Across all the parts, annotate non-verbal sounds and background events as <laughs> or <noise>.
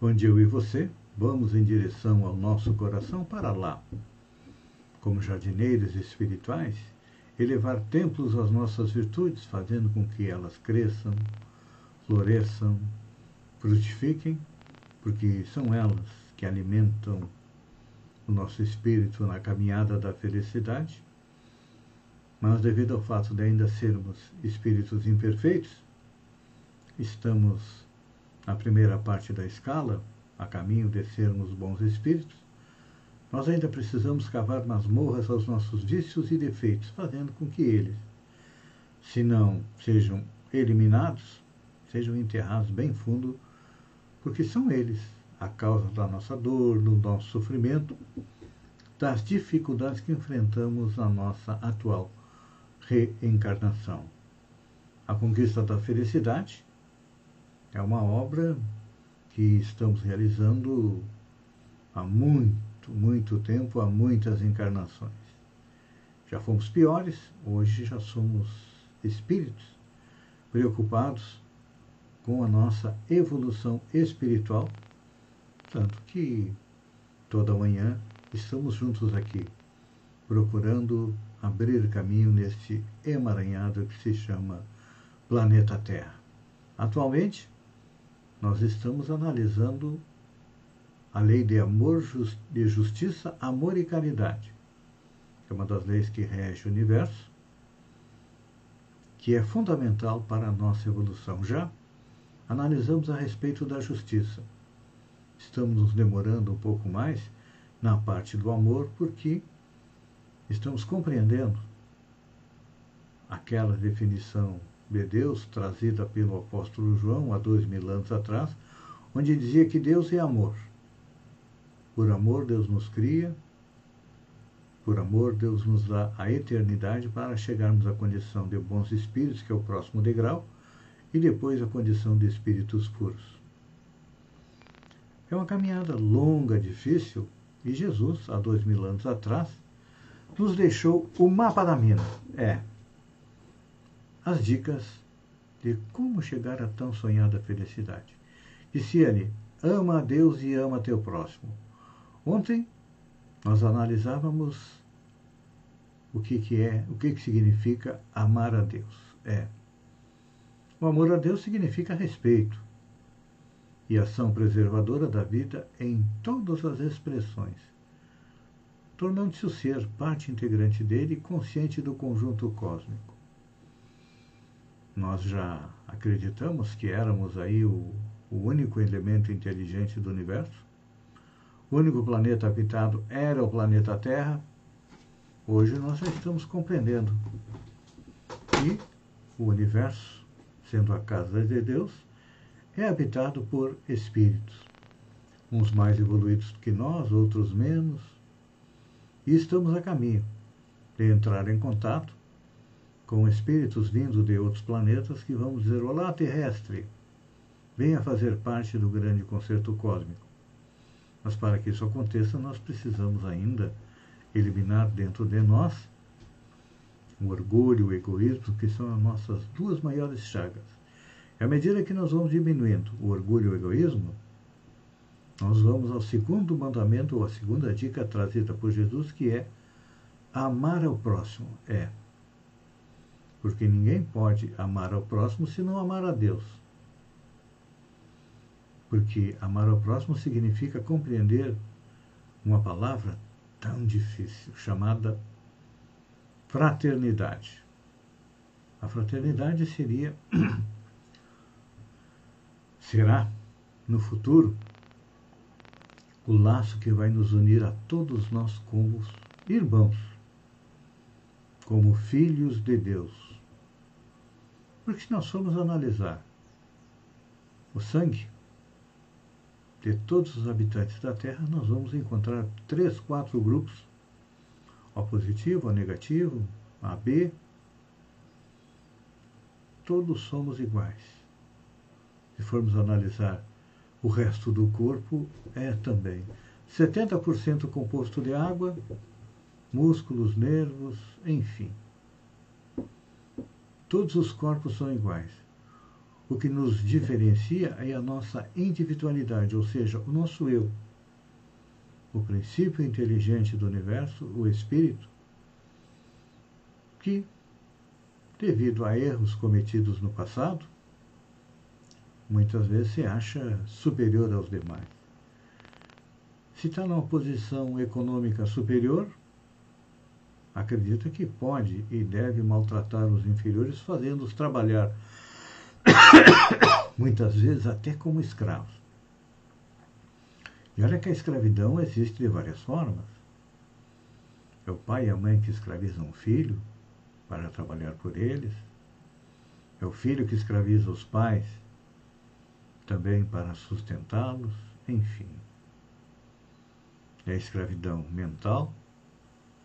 onde eu e você vamos em direção ao nosso coração para lá, como jardineiros espirituais, elevar templos às nossas virtudes, fazendo com que elas cresçam, floresçam, frutifiquem, porque são elas que alimentam o nosso espírito na caminhada da felicidade. Mas devido ao fato de ainda sermos espíritos imperfeitos, estamos na primeira parte da escala, a caminho de sermos bons espíritos, nós ainda precisamos cavar masmorras aos nossos vícios e defeitos, fazendo com que eles, se não sejam eliminados, sejam enterrados bem fundo, porque são eles a causa da nossa dor, do nosso sofrimento, das dificuldades que enfrentamos na nossa atual reencarnação. A Conquista da Felicidade é uma obra que estamos realizando há muito, muito tempo, há muitas encarnações. Já fomos piores, hoje já somos espíritos preocupados com a nossa evolução espiritual, tanto que toda manhã estamos juntos aqui, procurando abrir caminho neste emaranhado que se chama planeta Terra. Atualmente, nós estamos analisando a lei de amor, de justiça, amor e caridade, que é uma das leis que rege o universo, que é fundamental para a nossa evolução. Já analisamos a respeito da justiça. Estamos nos demorando um pouco mais na parte do amor, porque estamos compreendendo aquela definição de Deus trazida pelo apóstolo João há dois mil anos atrás, onde dizia que Deus é amor. Por amor, Deus nos cria, por amor, Deus nos dá a eternidade para chegarmos à condição de bons espíritos, que é o próximo degrau, e depois a condição de espíritos puros. É uma caminhada longa, difícil, e Jesus, há dois mil anos atrás, nos deixou o mapa da mina. É. As dicas de como chegar a tão sonhada felicidade. Disse ele: ama a Deus e ama teu próximo. Ontem nós analisávamos o que, que é, o que, que significa amar a Deus. É. O amor a Deus significa respeito e ação preservadora da vida em todas as expressões tornando-se o ser parte integrante dele e consciente do conjunto cósmico. Nós já acreditamos que éramos aí o, o único elemento inteligente do universo. O único planeta habitado era o planeta Terra. Hoje nós já estamos compreendendo que o universo, sendo a casa de Deus, é habitado por espíritos, uns mais evoluídos que nós, outros menos, e estamos a caminho de entrar em contato com espíritos vindos de outros planetas que vão dizer: Olá, terrestre, venha fazer parte do grande concerto cósmico. Mas para que isso aconteça, nós precisamos ainda eliminar dentro de nós o orgulho o egoísmo, que são as nossas duas maiores chagas. E à medida que nós vamos diminuindo o orgulho e o egoísmo, nós vamos ao segundo mandamento, ou a segunda dica trazida por Jesus, que é amar ao próximo. É. Porque ninguém pode amar ao próximo se não amar a Deus. Porque amar ao próximo significa compreender uma palavra tão difícil, chamada fraternidade. A fraternidade seria, <coughs> será, no futuro, o laço que vai nos unir a todos nós como irmãos, como filhos de Deus. Porque se nós formos analisar o sangue, de todos os habitantes da Terra, nós vamos encontrar três, quatro grupos: O positivo, O negativo, AB. Todos somos iguais. Se formos analisar o resto do corpo, é também 70% composto de água, músculos, nervos, enfim. Todos os corpos são iguais. O que nos diferencia é a nossa individualidade, ou seja, o nosso eu. O princípio inteligente do universo, o espírito, que, devido a erros cometidos no passado, muitas vezes se acha superior aos demais. Se está numa posição econômica superior, acredita que pode e deve maltratar os inferiores, fazendo-os trabalhar <coughs> muitas vezes até como escravos. E olha que a escravidão existe de várias formas. É o pai e a mãe que escravizam o filho para trabalhar por eles. É o filho que escraviza os pais também para sustentá-los, enfim. É a escravidão mental,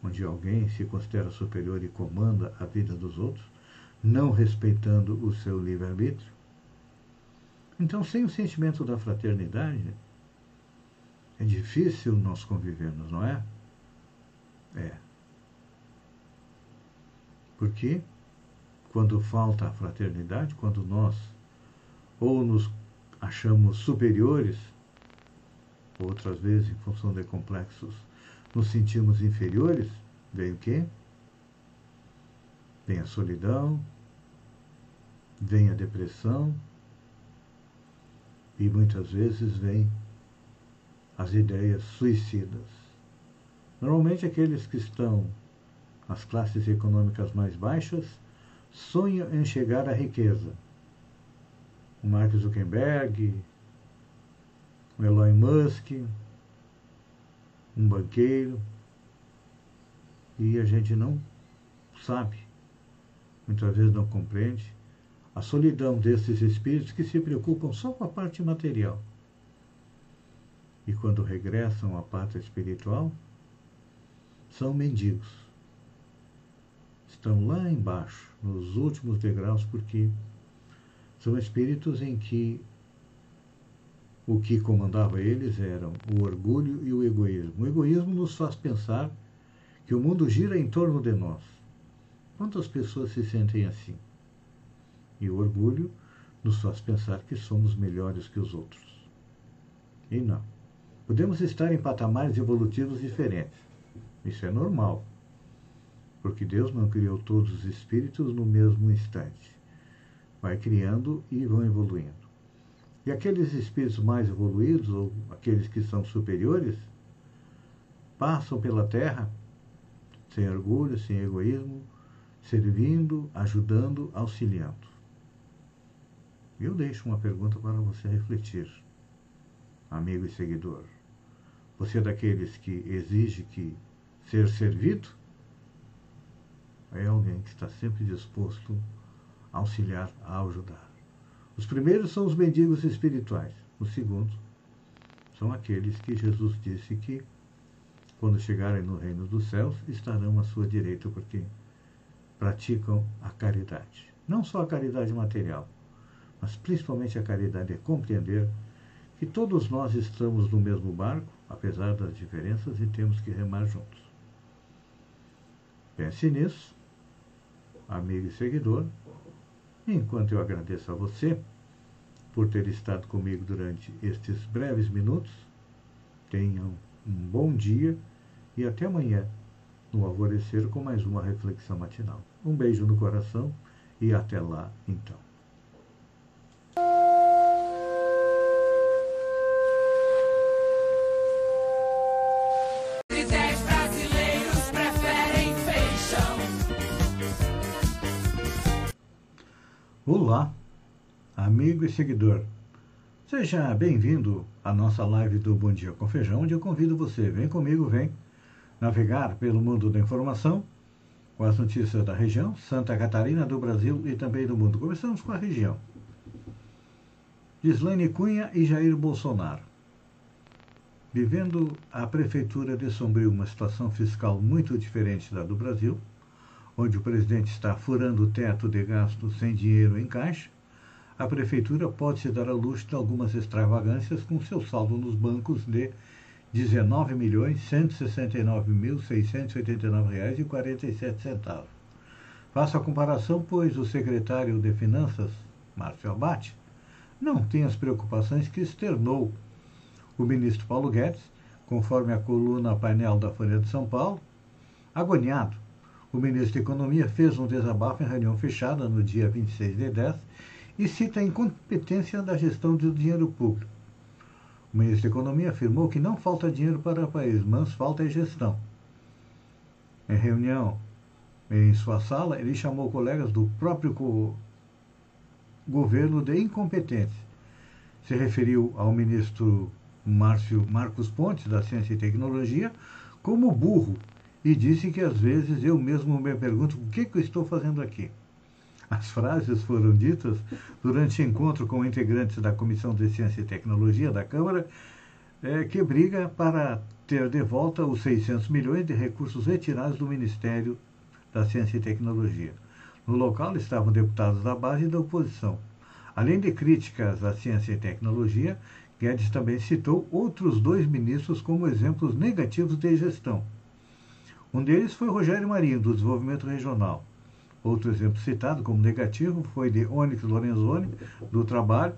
onde alguém se considera superior e comanda a vida dos outros, não respeitando o seu livre-arbítrio. Então, sem o sentimento da fraternidade, é difícil nós convivermos, não é? É. Porque quando falta a fraternidade, quando nós ou nos achamos superiores, outras vezes, em função de complexos, nos sentimos inferiores, vem o quê? Vem a solidão, vem a depressão e muitas vezes vem as ideias suicidas. Normalmente aqueles que estão nas classes econômicas mais baixas sonham em chegar à riqueza. O Mark Zuckerberg, o Elon Musk, um banqueiro, e a gente não sabe, muitas vezes não compreende, a solidão desses espíritos que se preocupam só com a parte material. E quando regressam à pátria espiritual, são mendigos. Estão lá embaixo, nos últimos degraus, porque são espíritos em que o que comandava eles eram o orgulho e o egoísmo. O egoísmo nos faz pensar que o mundo gira em torno de nós. Quantas pessoas se sentem assim? E o orgulho nos faz pensar que somos melhores que os outros. E não. Podemos estar em patamares evolutivos diferentes. Isso é normal. Porque Deus não criou todos os espíritos no mesmo instante. Vai criando e vão evoluindo. E aqueles espíritos mais evoluídos, ou aqueles que são superiores, passam pela Terra sem orgulho, sem egoísmo, servindo, ajudando, auxiliando. Eu deixo uma pergunta para você refletir, amigo e seguidor. Você é daqueles que exige que ser servido? É alguém que está sempre disposto a auxiliar, a ajudar. Os primeiros são os mendigos espirituais. Os segundos são aqueles que Jesus disse que, quando chegarem no reino dos céus, estarão à sua direita, porque praticam a caridade. Não só a caridade material, mas principalmente a caridade é compreender que todos nós estamos no mesmo barco, apesar das diferenças, e temos que remar juntos. Pense nisso, amigo e seguidor, Enquanto eu agradeço a você por ter estado comigo durante estes breves minutos, tenham um bom dia e até amanhã no alvorecer com mais uma reflexão matinal. Um beijo no coração e até lá então. Olá, amigo e seguidor. Seja bem-vindo à nossa live do Bom Dia com Feijão, onde eu convido você, vem comigo, vem navegar pelo mundo da informação com as notícias da região, Santa Catarina, do Brasil e também do mundo. Começamos com a região. Gislaine Cunha e Jair Bolsonaro. Vivendo a Prefeitura de Sombrio uma situação fiscal muito diferente da do Brasil, onde o presidente está furando o teto de gastos sem dinheiro em caixa, a Prefeitura pode se dar a luxo de algumas extravagâncias com seu saldo nos bancos de R$ 19.169.689,47. Faço a comparação, pois o secretário de Finanças, Márcio Abate, não tem as preocupações que externou o ministro Paulo Guedes, conforme a coluna painel da Folha de São Paulo, agoniado. O ministro da Economia fez um desabafo em reunião fechada no dia 26 de 10 e cita a incompetência da gestão do dinheiro público. O ministro da Economia afirmou que não falta dinheiro para o país, mas falta gestão. Em reunião em sua sala, ele chamou colegas do próprio governo de incompetentes. Se referiu ao ministro Márcio Marcos Pontes, da Ciência e Tecnologia, como burro e disse que às vezes eu mesmo me pergunto o que, que eu estou fazendo aqui. As frases foram ditas durante encontro com integrantes da Comissão de Ciência e Tecnologia da Câmara, é, que briga para ter de volta os 600 milhões de recursos retirados do Ministério da Ciência e Tecnologia. No local estavam deputados da base e da oposição. Além de críticas à ciência e tecnologia, Guedes também citou outros dois ministros como exemplos negativos de gestão. Um deles foi Rogério Marinho, do Desenvolvimento Regional. Outro exemplo citado como negativo foi de Onyx Lorenzoni, do Trabalho.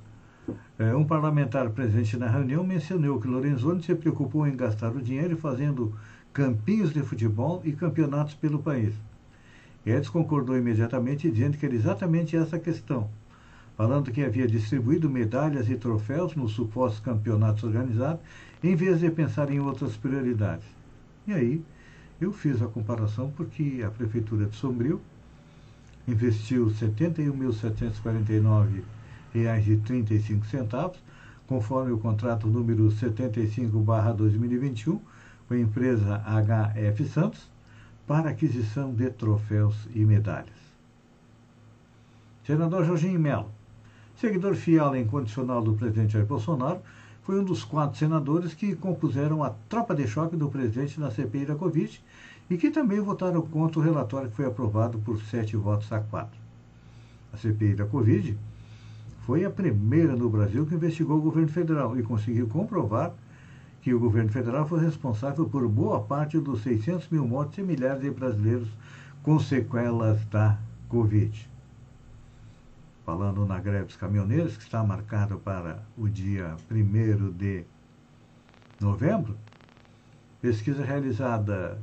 É, um parlamentar presente na reunião mencionou que Lorenzoni se preocupou em gastar o dinheiro fazendo campinhos de futebol e campeonatos pelo país. Guedes concordou imediatamente, dizendo que era exatamente essa questão, falando que havia distribuído medalhas e troféus nos supostos campeonatos organizados, em vez de pensar em outras prioridades. E aí, eu fiz a comparação porque a Prefeitura de Sombrio investiu R$ 71.749,35, conforme o contrato número 75-2021 com a empresa HF Santos, para aquisição de troféus e medalhas. Senador Jorginho Melo, seguidor fiel e incondicional do presidente Jair Bolsonaro, foi um dos quatro senadores que compuseram a tropa de choque do presidente na CPI da Covid e que também votaram contra o relatório que foi aprovado por sete votos a quatro. A CPI da Covid foi a primeira no Brasil que investigou o governo federal e conseguiu comprovar que o governo federal foi responsável por boa parte dos 600 mil mortes e milhares de brasileiros com sequelas da Covid. Falando na greve dos caminhoneiros, que está marcado para o dia 1 de novembro, pesquisa realizada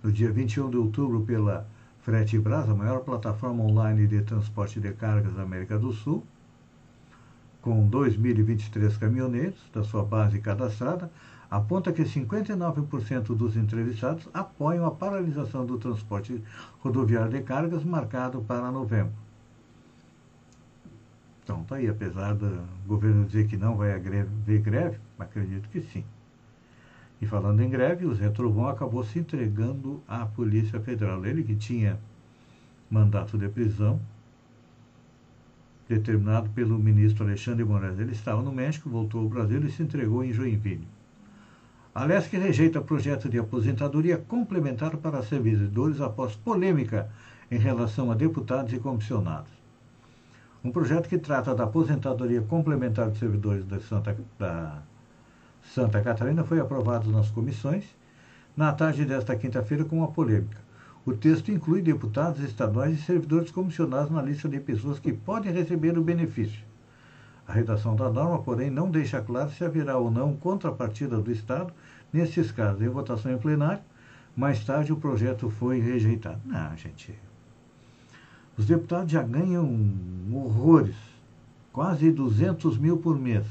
no dia 21 de outubro pela Frete Brasa, a maior plataforma online de transporte de cargas da América do Sul, com 2.023 caminhoneiros da sua base cadastrada, aponta que 59% dos entrevistados apoiam a paralisação do transporte rodoviário de cargas marcado para novembro. Então, está aí, apesar do governo dizer que não vai haver greve, acredito que sim. E falando em greve, o Zé Trovão acabou se entregando à Polícia Federal. Ele que tinha mandato de prisão determinado pelo ministro Alexandre Moraes. Ele estava no México, voltou ao Brasil e se entregou em Joinville. A LESC rejeita projeto de aposentadoria complementar para servidores após polêmica em relação a deputados e comissionados. Um projeto que trata da aposentadoria complementar de servidores da Santa, da Santa Catarina foi aprovado nas comissões na tarde desta quinta-feira com uma polêmica. O texto inclui deputados estaduais e servidores comissionados na lista de pessoas que podem receber o benefício. A redação da norma, porém, não deixa claro se haverá ou não contrapartida do Estado nesses casos. Em votação em plenário, mais tarde o projeto foi rejeitado. Não, gente, os deputados já ganham horrores, quase 200 mil por mês.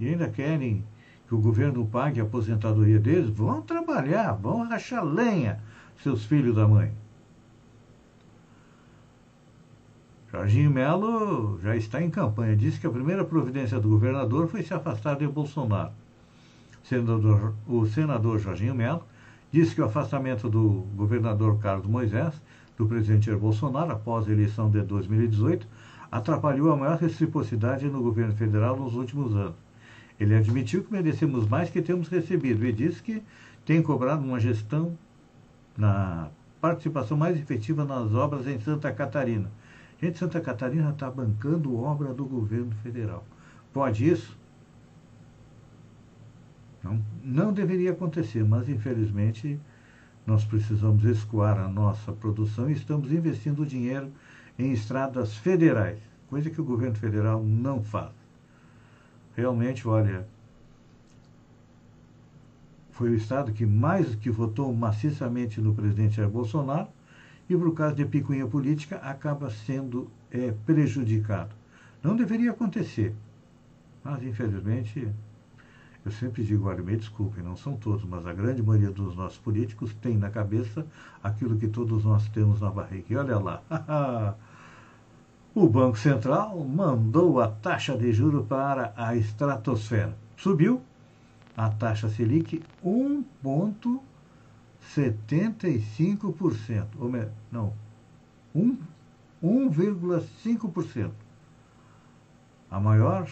E ainda querem que o governo pague a aposentadoria deles? Vão trabalhar, vão rachar lenha, seus filhos da mãe. Jorginho Melo já está em campanha. Disse que a primeira providência do governador foi se afastar de Bolsonaro. Senador, o senador Jorginho Melo disse que o afastamento do governador Carlos Moisés do presidente Jair Bolsonaro após a eleição de 2018 atrapalhou a maior reciprocidade no governo federal nos últimos anos. Ele admitiu que merecemos mais que temos recebido e disse que tem cobrado uma gestão na participação mais efetiva nas obras em Santa Catarina. Gente, Santa Catarina está bancando obra do governo federal. Pode isso? Não, não deveria acontecer, mas infelizmente nós precisamos escoar a nossa produção e estamos investindo dinheiro em estradas federais, coisa que o governo federal não faz. Realmente, olha, foi o estado que mais que votou maciçamente no presidente Jair Bolsonaro e por causa de picuinha política acaba sendo é, prejudicado. Não deveria acontecer, mas infelizmente eu sempre digo, olha, me desculpem, não são todos, mas a grande maioria dos nossos políticos tem na cabeça aquilo que todos nós temos na barriga. E olha lá, <laughs> o Banco Central mandou a taxa de juro para a estratosfera. Subiu a taxa Selic 1,75%. Ou não, 1,5%. A maior,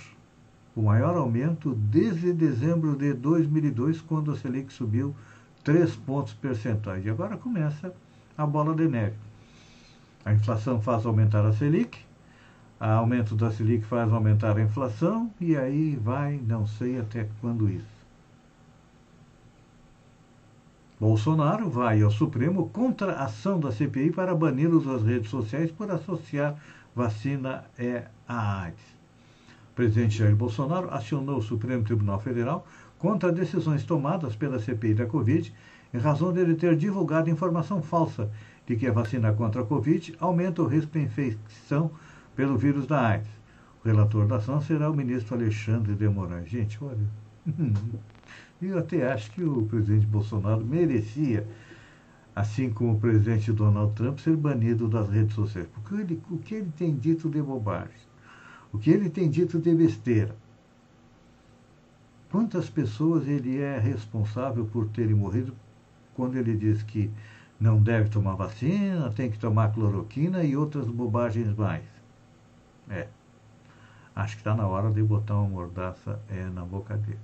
o maior aumento desde dezembro de 2002, quando a Selic subiu 3 pontos percentuais. E agora começa a bola de neve. A inflação faz aumentar a Selic, o aumento da Selic faz aumentar a inflação, e aí vai, não sei até quando isso. Bolsonaro vai ao Supremo contra a ação da CPI para bani-los das redes sociais por associar vacina é a AIDS. Presidente Jair Bolsonaro acionou o Supremo Tribunal Federal contra decisões tomadas pela CPI da Covid em razão de ele ter divulgado informação falsa de que a vacina contra a Covid aumenta o risco de infecção pelo vírus da AIDS. O relator da ação será o ministro Alexandre de Moraes. Gente, olha. <laughs> Eu até acho que o presidente Bolsonaro merecia, assim como o presidente Donald Trump, ser banido das redes sociais. Porque ele, o que ele tem dito de bobagem, o que ele tem dito de besteira. Quantas pessoas ele é responsável por terem morrido quando ele diz que não deve tomar vacina, tem que tomar cloroquina e outras bobagens mais. É. Acho que está na hora de botar uma mordaça é, na boca dele.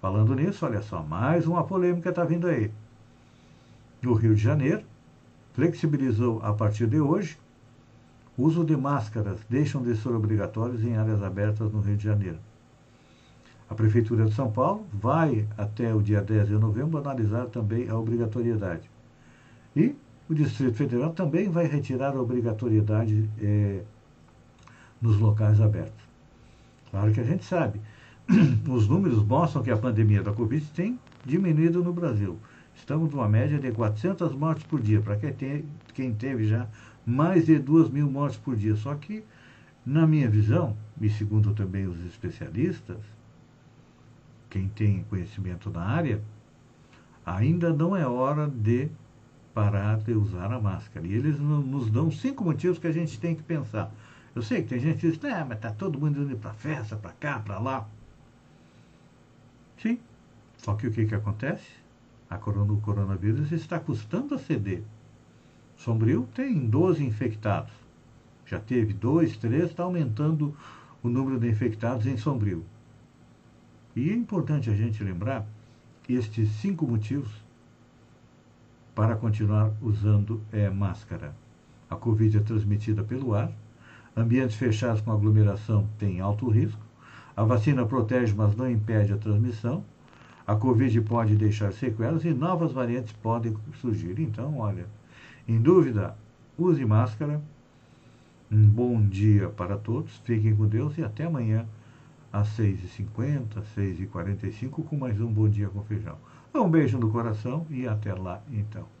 Falando nisso, olha só, mais uma polêmica está vindo aí. O Rio de Janeiro flexibilizou a partir de hoje uso de máscaras deixam de ser obrigatórios em áreas abertas no Rio de Janeiro. A Prefeitura de São Paulo vai, até o dia 10 de novembro, analisar também a obrigatoriedade. E o Distrito Federal também vai retirar a obrigatoriedade é, nos locais abertos. Claro que a gente sabe <clears throat> os números mostram que a pandemia da Covid tem diminuído no Brasil. Estamos numa média de 400 mortes por dia, para quem, quem teve já mais de 2 mil mortes por dia. Só que, na minha visão, e segundo também os especialistas, quem tem conhecimento na área, ainda não é hora de parar de usar a máscara. E eles nos dão cinco motivos que a gente tem que pensar. Eu sei que tem gente que diz, né, mas está todo mundo indo para festa, para cá, para lá. Sim. Só que o que, que acontece? A corona, o coronavírus está custando a ceder. Sombrio tem 12 infectados. Já teve 2, 3, está aumentando o número de infectados em Sombrio. E é importante a gente lembrar estes cinco motivos para continuar usando é, máscara. A Covid é transmitida pelo ar, ambientes fechados com aglomeração têm alto risco, a vacina protege, mas não impede a transmissão. A Covid pode deixar sequelas e novas variantes podem surgir. Então, olha, em dúvida, use máscara. Um bom dia para todos. Fiquem com Deus e até amanhã às 6h50, 6h45 com mais um Bom Dia com Feijão. Um beijo no coração e até lá então.